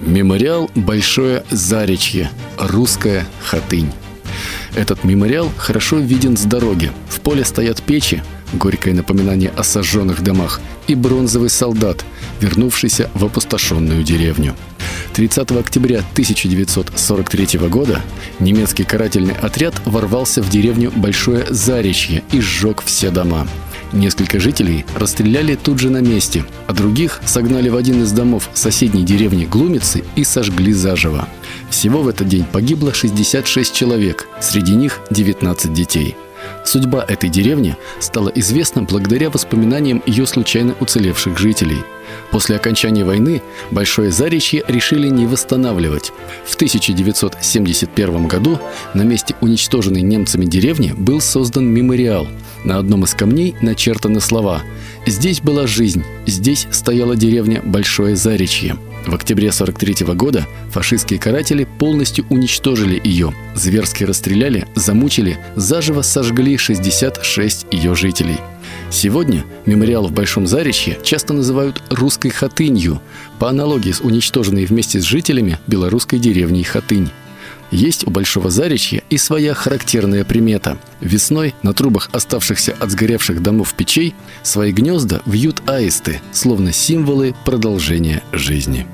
Мемориал «Большое Заречье», русская хатынь. Этот мемориал хорошо виден с дороги. В поле стоят печи, горькое напоминание о сожженных домах, и бронзовый солдат, вернувшийся в опустошенную деревню. 30 октября 1943 года немецкий карательный отряд ворвался в деревню Большое Заречье и сжег все дома. Несколько жителей расстреляли тут же на месте, а других согнали в один из домов соседней деревни Глумицы и сожгли заживо. Всего в этот день погибло 66 человек, среди них 19 детей. Судьба этой деревни стала известна благодаря воспоминаниям ее случайно уцелевших жителей. После окончания войны Большое Заречье решили не восстанавливать. В 1971 году на месте уничтоженной немцами деревни был создан мемориал. На одном из камней начертаны слова «Здесь была жизнь, здесь стояла деревня Большое Заречье». В октябре 43 года фашистские каратели полностью уничтожили ее, зверски расстреляли, замучили, заживо сожгли 66 ее жителей. Сегодня мемориал в Большом Заречье часто называют «русской хатынью», по аналогии с уничтоженной вместе с жителями белорусской деревней Хатынь. Есть у Большого Заречья и своя характерная примета. Весной на трубах оставшихся от сгоревших домов печей свои гнезда вьют аисты, словно символы продолжения жизни.